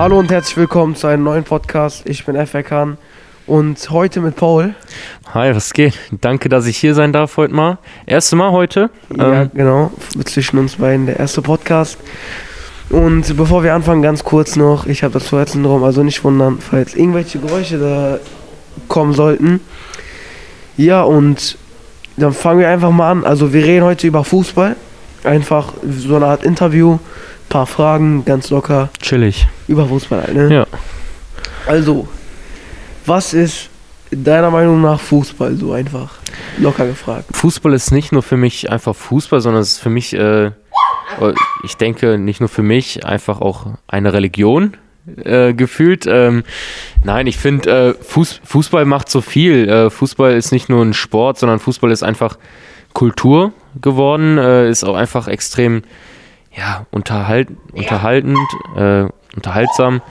Hallo und herzlich willkommen zu einem neuen Podcast. Ich bin FRK und heute mit Paul. Hi, was geht? Danke, dass ich hier sein darf heute mal. Erste Mal heute. Ja, Ähm, genau. Zwischen uns beiden der erste Podcast. Und bevor wir anfangen, ganz kurz noch, ich habe das Tourette-Syndrom, also nicht wundern, falls irgendwelche Geräusche da kommen sollten. Ja, und dann fangen wir einfach mal an. Also wir reden heute über Fußball. Einfach so eine Art Interview, paar Fragen, ganz locker chillig. über Fußball. halt, Ne? Ja. Also, was ist deiner Meinung nach Fußball so einfach? Locker gefragt. Fußball ist nicht nur für mich einfach Fußball, sondern es ist für mich, äh, ich denke, nicht nur für mich, einfach auch eine Religion. Äh, gefühlt. Ähm, nein, ich finde, äh, Fuß, Fußball macht so viel. Äh, Fußball ist nicht nur ein Sport, sondern Fußball ist einfach Kultur geworden, äh, ist auch einfach extrem ja, unterhalt, unterhaltend, äh, unterhaltsam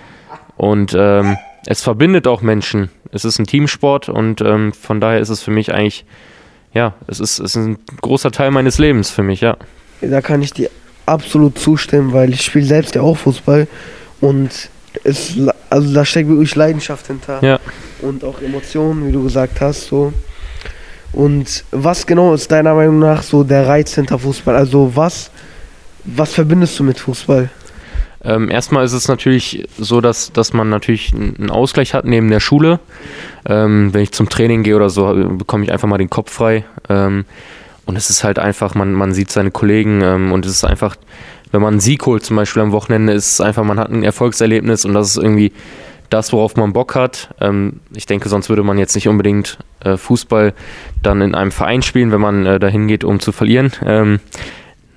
und ähm, es verbindet auch Menschen. Es ist ein Teamsport und ähm, von daher ist es für mich eigentlich, ja, es ist, es ist ein großer Teil meines Lebens für mich, ja. Da kann ich dir absolut zustimmen, weil ich spiele selbst ja auch Fußball und es, also da steckt wirklich Leidenschaft hinter Ja. und auch Emotionen, wie du gesagt hast, so. Und was genau ist deiner Meinung nach so der Reiz hinter Fußball? Also was, was verbindest du mit Fußball? Ähm, erstmal ist es natürlich so, dass, dass man natürlich einen Ausgleich hat neben der Schule. Ähm, wenn ich zum Training gehe oder so, bekomme ich einfach mal den Kopf frei. Ähm, und es ist halt einfach, man, man sieht seine Kollegen ähm, und es ist einfach, wenn man einen Sieg holt, zum Beispiel am Wochenende, ist es einfach, man hat ein Erfolgserlebnis und das ist irgendwie das, worauf man Bock hat. Ähm, ich denke, sonst würde man jetzt nicht unbedingt äh, Fußball dann in einem Verein spielen, wenn man äh, dahin geht, um zu verlieren.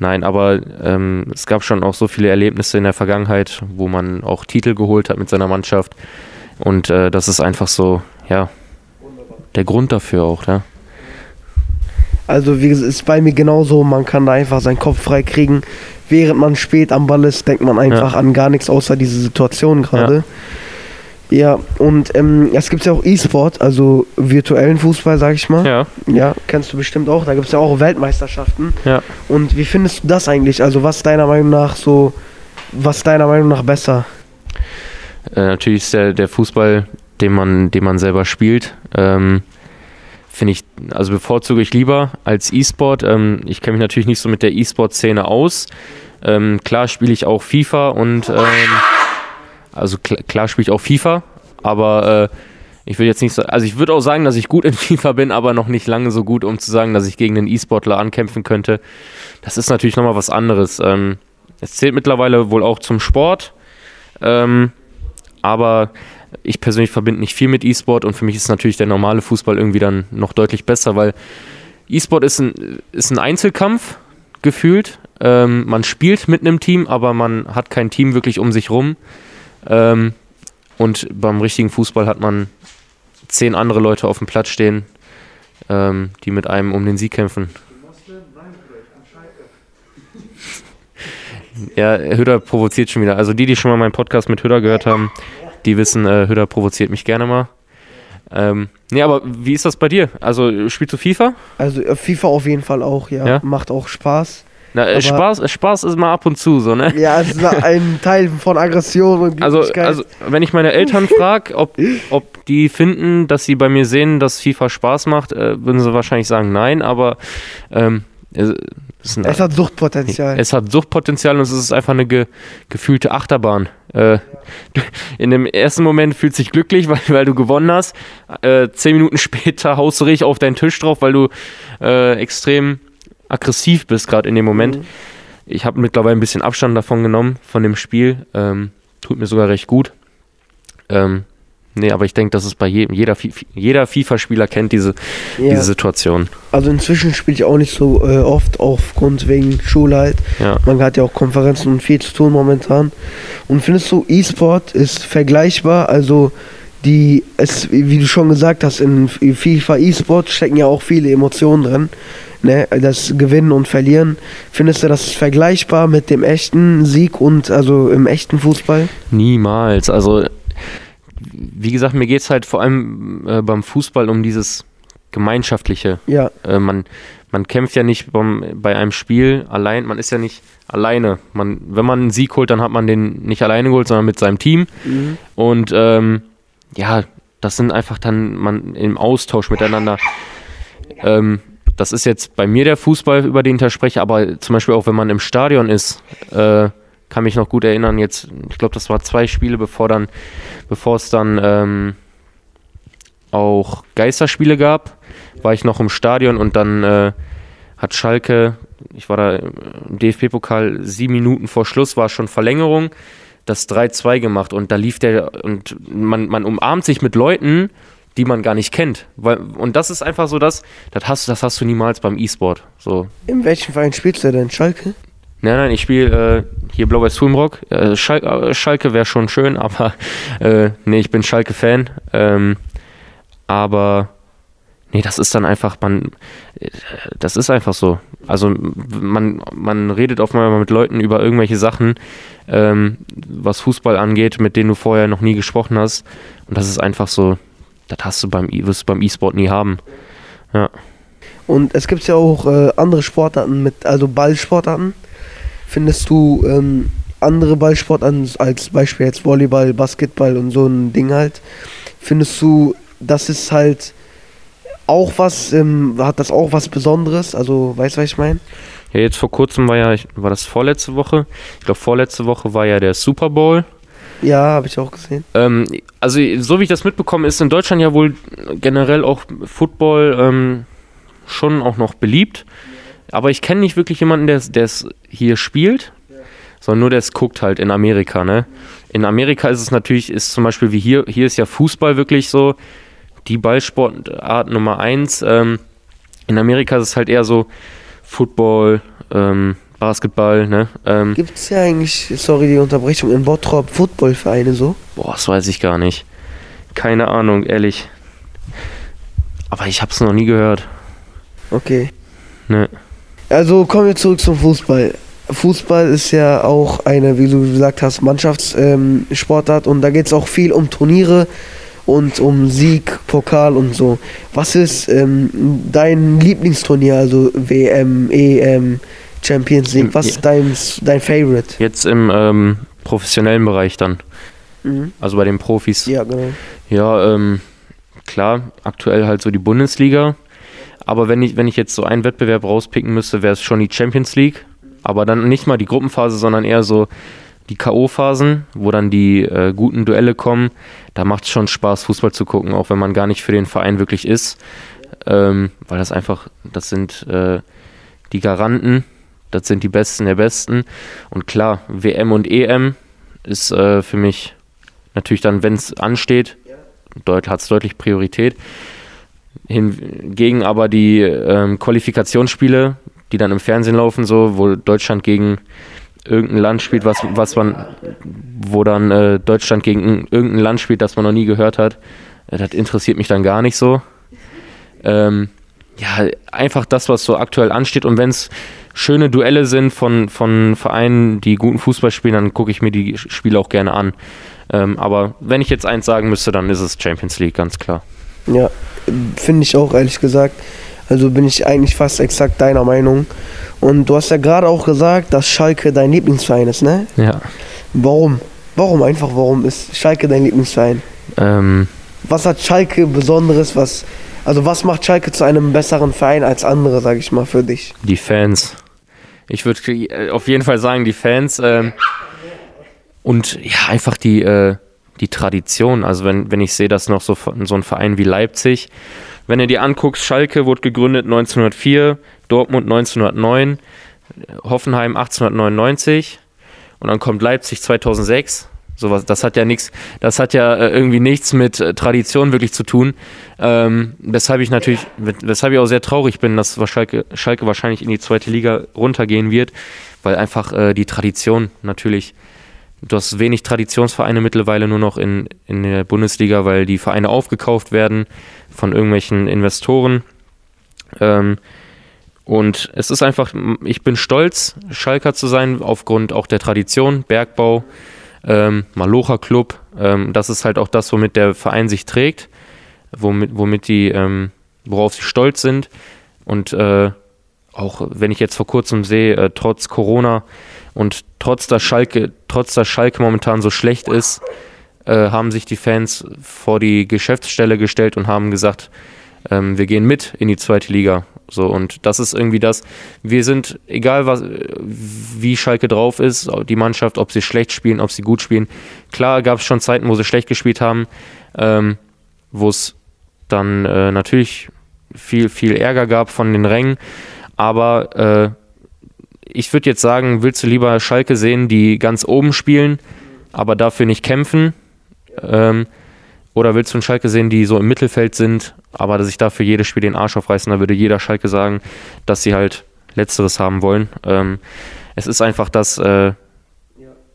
Nein, aber ähm, es gab schon auch so viele Erlebnisse in der Vergangenheit, wo man auch Titel geholt hat mit seiner Mannschaft. Und äh, das ist einfach so, ja, der Grund dafür auch, ja. Also wie gesagt, ist bei mir genauso, man kann da einfach seinen Kopf frei kriegen. Während man spät am Ball ist, denkt man einfach an gar nichts außer diese Situation gerade. Ja. Und ähm, es gibt ja auch E-Sport, also virtuellen Fußball, sag ich mal. Ja, Ja, kennst du bestimmt auch. Da gibt es ja auch Weltmeisterschaften. ja. Und wie findest du das eigentlich? Also was deiner Meinung nach so, was deiner Meinung nach besser? Äh, natürlich ist der, der Fußball, den man, den man selber spielt, ähm, finde ich, also bevorzuge ich lieber als E-Sport. Ähm, ich kenne mich natürlich nicht so mit der E-Sport-Szene aus. Ähm, klar spiele ich auch FIFA und ähm, also kl klar spiele ich auch FIFA, aber äh, ich will jetzt nicht so, also ich würde auch sagen, dass ich gut in FIFA bin, aber noch nicht lange so gut, um zu sagen, dass ich gegen einen E-Sportler ankämpfen könnte. Das ist natürlich nochmal was anderes. Ähm, es zählt mittlerweile wohl auch zum Sport. Ähm, aber ich persönlich verbinde nicht viel mit E-Sport und für mich ist natürlich der normale Fußball irgendwie dann noch deutlich besser, weil E-Sport ist ein, ist ein Einzelkampf gefühlt. Ähm, man spielt mit einem Team, aber man hat kein Team wirklich um sich rum. Ähm, und beim richtigen Fußball hat man zehn andere Leute auf dem Platz stehen, ähm, die mit einem um den Sieg kämpfen. Ja, Hütter provoziert schon wieder. Also die, die schon mal meinen Podcast mit Hütter gehört haben, die wissen, äh, Hütter provoziert mich gerne mal. Ähm, nee, aber wie ist das bei dir? Also spielst du FIFA? Also äh, FIFA auf jeden Fall auch, ja. Ja? Macht auch Spaß. Na, äh, Aber- Spaß, äh, Spaß ist mal ab und zu so, ne? Ja, es ist ein Teil von Aggression und Also, also wenn ich meine Eltern frage, ob, ob die finden, dass sie bei mir sehen, dass FIFA Spaß macht, äh, würden sie wahrscheinlich sagen nein, aber ähm, es, es, ist ein, es hat Suchtpotenzial. es hat Suchtpotenzial und es ist einfach eine ge, gefühlte Achterbahn. Äh, du- in dem ersten Moment fühlst du dich glücklich, weil, weil du gewonnen hast. Äh, zehn Minuten später haust du richtig auf deinen Tisch drauf, weil du äh, extrem aggressiv bist gerade in dem Moment. Mhm. Ich habe mittlerweile ein bisschen Abstand davon genommen, von dem Spiel. Ähm, tut mir sogar recht gut. Ähm, nee, aber ich denke, dass es bei jedem, jeder, jeder FIFA-Spieler kennt diese, ja. diese Situation. Also inzwischen spiele ich auch nicht so äh, oft aufgrund wegen Schule halt. Ja. Man hat ja auch Konferenzen und viel zu tun momentan. Und findest du, E-Sport ist vergleichbar? Also die, es, wie du schon gesagt hast, in FIFA E-Sport stecken ja auch viele Emotionen drin. Ne? Das Gewinnen und Verlieren. Findest du das vergleichbar mit dem echten Sieg und also im echten Fußball? Niemals. Also, wie gesagt, mir geht es halt vor allem äh, beim Fußball um dieses Gemeinschaftliche. Ja. Äh, man, man kämpft ja nicht beim, bei einem Spiel allein, man ist ja nicht alleine. Man, wenn man einen Sieg holt, dann hat man den nicht alleine geholt, sondern mit seinem Team. Mhm. Und ähm, ja, das sind einfach dann man im Austausch miteinander. Ähm, das ist jetzt bei mir der Fußball, über den ich da spreche, aber zum Beispiel auch wenn man im Stadion ist, äh, kann mich noch gut erinnern, jetzt, ich glaube, das war zwei Spiele, bevor dann, bevor es dann ähm, auch Geisterspiele gab, war ich noch im Stadion und dann äh, hat Schalke, ich war da im DFB-Pokal, sieben Minuten vor Schluss war schon Verlängerung, das 3-2 gemacht und da lief der und man, man umarmt sich mit Leuten, die man gar nicht kennt. Und das ist einfach so das, das hast, das hast du niemals beim E-Sport. So. In welchem Verein spielst du denn? Schalke? Nein, nein, ich spiele äh, hier Blau-Weiß Fulmrock. Äh, Schal äh, Schalke wäre schon schön, aber äh, nee, ich bin Schalke-Fan. Ähm, aber nee, das ist dann einfach, man, äh, das ist einfach so. Also man, man redet oft mal mit Leuten über irgendwelche Sachen, ähm, was Fußball angeht, mit denen du vorher noch nie gesprochen hast. Und das ist einfach so, das hast du beim, wirst du beim E-Sport nie haben. Ja. Und es gibt ja auch äh, andere Sportarten mit, also Ballsportarten. Findest du ähm, andere Ballsportarten als Beispiel jetzt Volleyball, Basketball und so ein Ding halt? Findest du, das ist halt auch was, ähm, hat das auch was Besonderes? Also, weißt du, was ich meine? Ja, jetzt vor kurzem war ja, war das vorletzte Woche? Ich glaube, vorletzte Woche war ja der Super Bowl. Ja, habe ich auch gesehen. Ähm, also, so wie ich das mitbekomme, ist in Deutschland ja wohl generell auch Football ähm, schon auch noch beliebt. Aber ich kenne nicht wirklich jemanden, der es hier spielt, sondern nur der es guckt halt in Amerika. Ne? In Amerika ist es natürlich, ist zum Beispiel wie hier, hier ist ja Fußball wirklich so die Ballsportart Nummer eins. Ähm, in Amerika ist es halt eher so Football, ähm, Basketball. Ne? Ähm, Gibt es ja eigentlich, sorry die Unterbrechung, in Bottrop Footballvereine so? boah, das weiß ich gar nicht. Keine Ahnung, ehrlich. Aber ich habe es noch nie gehört. Okay. Ne? Also kommen wir zurück zum Fußball. Fußball ist ja auch eine, wie du gesagt hast, Mannschaftssportart ähm, und da geht es auch viel um Turniere und um Sieg, Pokal und so. Was ist ähm, dein Lieblingsturnier, also WM, EM, Champions League? Was ist dein, dein Favorite? Jetzt im ähm, professionellen Bereich dann. Mhm. Also bei den Profis. Ja, genau. Ja, ähm, klar, aktuell halt so die Bundesliga. Aber wenn ich, wenn ich jetzt so einen Wettbewerb rauspicken müsste, wäre es schon die Champions League. Aber dann nicht mal die Gruppenphase, sondern eher so die K.O.-Phasen, wo dann die äh, guten Duelle kommen. Da macht es schon Spaß, Fußball zu gucken, auch wenn man gar nicht für den Verein wirklich ist. Ähm, weil das einfach, das sind äh, die Garanten, das sind die Besten der Besten. Und klar, WM und EM ist äh, für mich natürlich dann, wenn es ansteht, deut hat es deutlich Priorität. Hingegen aber die ähm, Qualifikationsspiele, die dann im Fernsehen laufen, so, wo Deutschland gegen irgendein Land spielt, was, was man, wo dann äh, Deutschland gegen irgendein Land spielt, das man noch nie gehört hat, äh, das interessiert mich dann gar nicht so. Ähm, ja, einfach das, was so aktuell ansteht. Und wenn es schöne Duelle sind von, von Vereinen, die guten Fußball spielen, dann gucke ich mir die Spiele auch gerne an. Ähm, aber wenn ich jetzt eins sagen müsste, dann ist es Champions League, ganz klar. Ja, finde ich auch, ehrlich gesagt. Also bin ich eigentlich fast exakt deiner Meinung. Und du hast ja gerade auch gesagt, dass Schalke dein Lieblingsverein ist, ne? Ja. Warum? Warum einfach, warum ist Schalke dein Lieblingsverein? Ähm, Was hat Schalke Besonderes, was, also was macht Schalke zu einem besseren Verein als andere, sag ich mal, für dich? die Fans. Ich würde äh, auf jeden Fall sagen, die Fans. Ähm, und ja, einfach die, äh, die Tradition. Also wenn, wenn ich sehe, dass noch so, so ein Verein wie Leipzig, wenn du dir anguckst, Schalke wurde gegründet 1904, Dortmund 1909, Hoffenheim 1899 und dann kommt Leipzig 2006. Sowas, das hat ja nichts, das hat ja äh, irgendwie nichts mit äh, Tradition wirklich zu tun. Ähm, weshalb ich natürlich, weshalb ich auch sehr traurig bin, dass Schalke, Schalke wahrscheinlich in die zweite Liga runtergehen wird, weil einfach äh, die Tradition natürlich, du hast wenig Traditionsvereine mittlerweile nur noch in, in der Bundesliga, weil die Vereine aufgekauft werden von irgendwelchen Investoren. Ähm, und es ist einfach, ich bin stolz, Schalker zu sein, aufgrund auch der Tradition, Bergbau, ähm, Malocha Club. Ähm, das ist halt auch das, womit der Verein sich trägt, womit, womit die, ähm, worauf sie stolz sind. Und äh, auch wenn ich jetzt vor kurzem sehe, äh, trotz Corona und trotz dass Schalke, trotz dass Schalke momentan so schlecht ist, äh, haben sich die Fans vor die Geschäftsstelle gestellt und haben gesagt, ähm, wir gehen mit in die zweite Liga. So, und das ist irgendwie das. Wir sind, egal was, wie Schalke drauf ist, die Mannschaft, ob sie schlecht spielen, ob sie gut spielen. Klar gab es schon Zeiten, wo sie schlecht gespielt haben, ähm, wo es dann äh, natürlich viel, viel Ärger gab von den Rängen. Aber äh, ich würde jetzt sagen, willst du lieber Schalke sehen, die ganz oben spielen, aber dafür nicht kämpfen? Ähm, oder willst du einen Schalke sehen, die so im Mittelfeld sind, aber sich dafür jedes Spiel den Arsch aufreißen? Da würde jeder Schalke sagen, dass sie halt Letzteres haben wollen. Ähm, es ist einfach das, äh,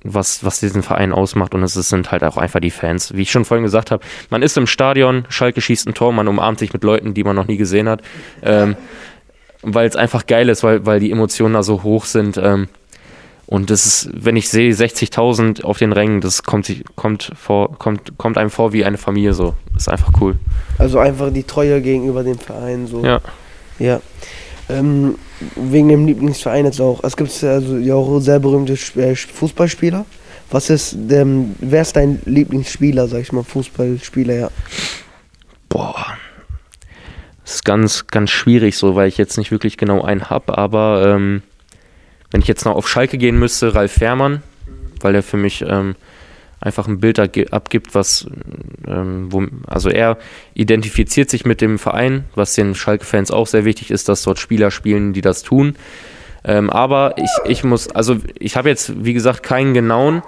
was, was diesen Verein ausmacht und es sind halt auch einfach die Fans. Wie ich schon vorhin gesagt habe, man ist im Stadion, Schalke schießt ein Tor, man umarmt sich mit Leuten, die man noch nie gesehen hat. Ähm, weil es einfach geil ist, weil, weil die Emotionen da so hoch sind. Ähm, und das ist, wenn ich sehe 60.000 auf den Rängen, das kommt, kommt, vor, kommt, kommt einem vor wie eine Familie so. Das ist einfach cool. Also einfach die Treue gegenüber dem Verein so. Ja. Ja. Ähm, wegen dem Lieblingsverein jetzt auch. Es gibt also ja auch sehr berühmte äh, Fußballspieler. Was ist, ähm, wer ist dein Lieblingsspieler, sag ich mal, Fußballspieler, ja? Boah. Das ist ganz, ganz schwierig so, weil ich jetzt nicht wirklich genau einen habe, aber ähm, wenn ich jetzt noch auf Schalke gehen müsste, Ralf Fährmann, weil er für mich ähm, einfach ein Bild abgibt, was, ähm, wo, also er identifiziert sich mit dem Verein, was den Schalke-Fans auch sehr wichtig ist, dass dort Spieler spielen, die das tun. Ähm, aber ich, ich muss, also ich habe jetzt, wie gesagt, keinen genauen,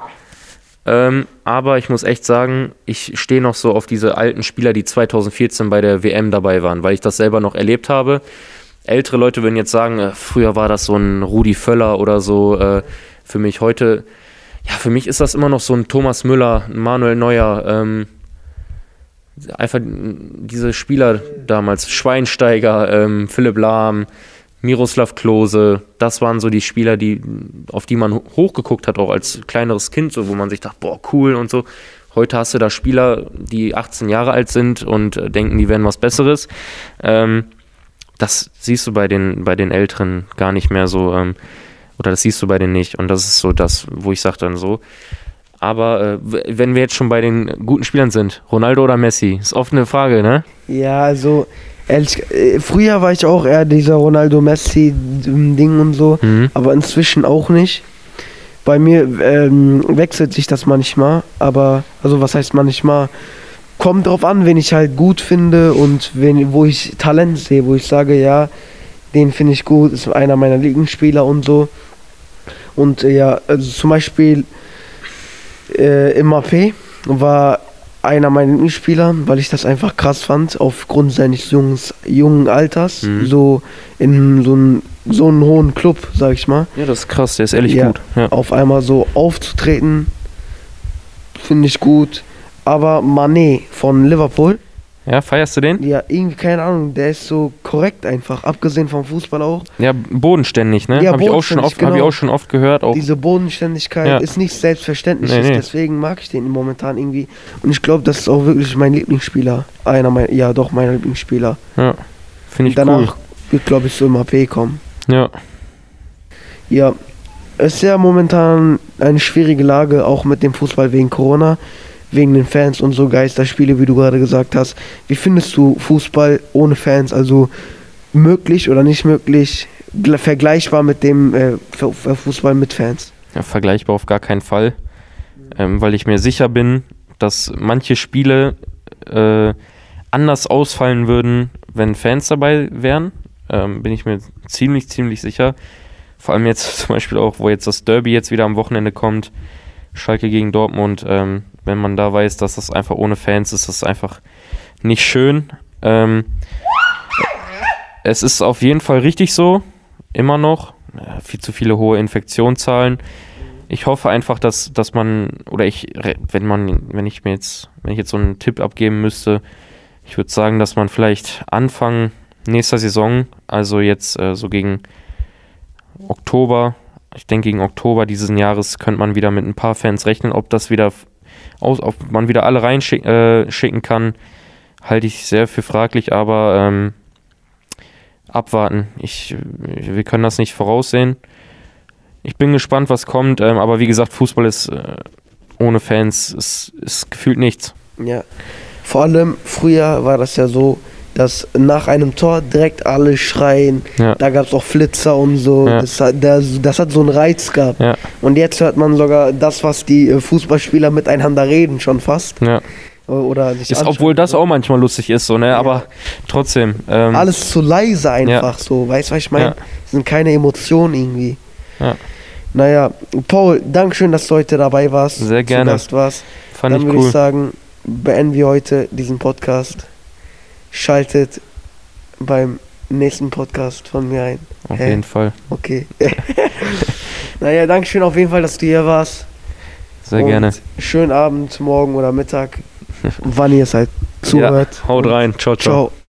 ähm, aber ich muss echt sagen, ich stehe noch so auf diese alten Spieler, die 2014 bei der WM dabei waren, weil ich das selber noch erlebt habe ältere Leute würden jetzt sagen, äh, früher war das so ein Rudi Völler oder so. Äh, für mich heute, ja, für mich ist das immer noch so ein Thomas Müller, ein Manuel Neuer. Ähm, einfach diese Spieler damals, Schweinsteiger, ähm, Philipp Lahm, Miroslav Klose, das waren so die Spieler, die, auf die man hochgeguckt hat, auch als kleineres Kind, so, wo man sich dachte, boah, cool und so. Heute hast du da Spieler, die 18 Jahre alt sind und äh, denken, die wären was Besseres. Ähm, das siehst du bei den, bei den Älteren gar nicht mehr so, ähm, oder das siehst du bei denen nicht. Und das ist so das, wo ich sage dann so. Aber äh, wenn wir jetzt schon bei den guten Spielern sind, Ronaldo oder Messi, ist oft eine Frage, ne? Ja, also ehrlich, äh, früher war ich auch eher dieser Ronaldo-Messi-Ding und so, mhm. aber inzwischen auch nicht. Bei mir ähm, wechselt sich das manchmal, aber, also was heißt manchmal? Kommt drauf an, wen ich halt gut finde und wen, wo ich Talent sehe, wo ich sage, ja, den finde ich gut, ist einer meiner Lieblingsspieler und so. Und äh, ja, also zum Beispiel äh, MAP war einer meiner Lieblingsspieler, weil ich das einfach krass fand, aufgrund seines jungs, jungen Alters, mhm. so in so einen so einen hohen Club, sag ich mal. Ja, das ist krass, der ist ehrlich ja, gut. Ja. Auf einmal so aufzutreten, finde ich gut aber Mané von Liverpool. Ja, feierst du den? Ja, irgendwie, keine Ahnung, der ist so korrekt einfach, abgesehen vom Fußball auch. Ja, bodenständig, ne? Ja, Habe ich, auch schon oft, genau. hab ich auch schon oft gehört. Auch. Diese Bodenständigkeit ja. ist nicht selbstverständlich, nee, nee. deswegen mag ich den momentan irgendwie. Und ich glaube, das ist auch wirklich mein Lieblingsspieler. Einer meiner, ja doch, mein Lieblingsspieler. Ja, finde ich Danach cool. wird, glaube ich, so im AP kommen. Ja. Ja, es ist ja momentan eine schwierige Lage, auch mit dem Fußball wegen Corona wegen den Fans und so Geisterspiele, wie du gerade gesagt hast. Wie findest du Fußball ohne Fans? Also möglich oder nicht möglich? Vergleichbar mit dem äh, Fußball mit Fans? Ja, vergleichbar auf gar keinen Fall, ähm, weil ich mir sicher bin, dass manche Spiele äh, anders ausfallen würden, wenn Fans dabei wären. Ähm, bin ich mir ziemlich, ziemlich sicher. Vor allem jetzt zum Beispiel auch, wo jetzt das Derby jetzt wieder am Wochenende kommt, Schalke gegen Dortmund. Ähm, wenn man da weiß, dass das einfach ohne Fans ist, das ist einfach nicht schön. Ähm, es ist auf jeden Fall richtig so, immer noch. Viel zu viele hohe Infektionszahlen. Ich hoffe einfach, dass, dass man, oder ich, wenn man, wenn ich mir jetzt, wenn ich jetzt so einen Tipp abgeben müsste, ich würde sagen, dass man vielleicht Anfang nächster Saison, also jetzt äh, so gegen Oktober, ich denke gegen Oktober dieses Jahres könnte man wieder mit ein paar Fans rechnen, ob das wieder aus, ob man wieder alle reinschicken äh, kann, halte ich sehr für fraglich, aber ähm, abwarten. Ich, wir können das nicht voraussehen. Ich bin gespannt, was kommt, ähm, aber wie gesagt, Fußball ist äh, ohne Fans, ist, ist gefühlt nichts. Ja. Vor allem früher war das ja so, dass nach einem Tor direkt alle schreien. Ja. Da gab es auch Flitzer und so. Ja. Das, hat, das, das hat so einen Reiz gehabt. Ja, Und jetzt hört man sogar das, was die äh, Fußballspieler miteinander reden, schon fast. Oder sich Ist, obwohl das auch manchmal lustig ist, so, ne? Aber trotzdem. Ähm, Alles zu leise einfach so. Weißt du, was ich meine? Sind keine Emotionen irgendwie. Ja. Naja, Paul, Dankeschön, dass du heute dabei warst. Sehr gerne. Zu Gast warst. fand Dann ich würde cool. ich sagen, beenden wir heute diesen Podcast. Schaltet beim nächsten Podcast von mir ein. Auf Hä? jeden Fall. Okay. naja, Dankeschön auf jeden Fall, dass du hier warst. Sehr Und gerne. Schönen Abend, morgen oder Mittag, wann ihr es halt zuhört. Ja, haut rein. Ciao, ciao. Ciao.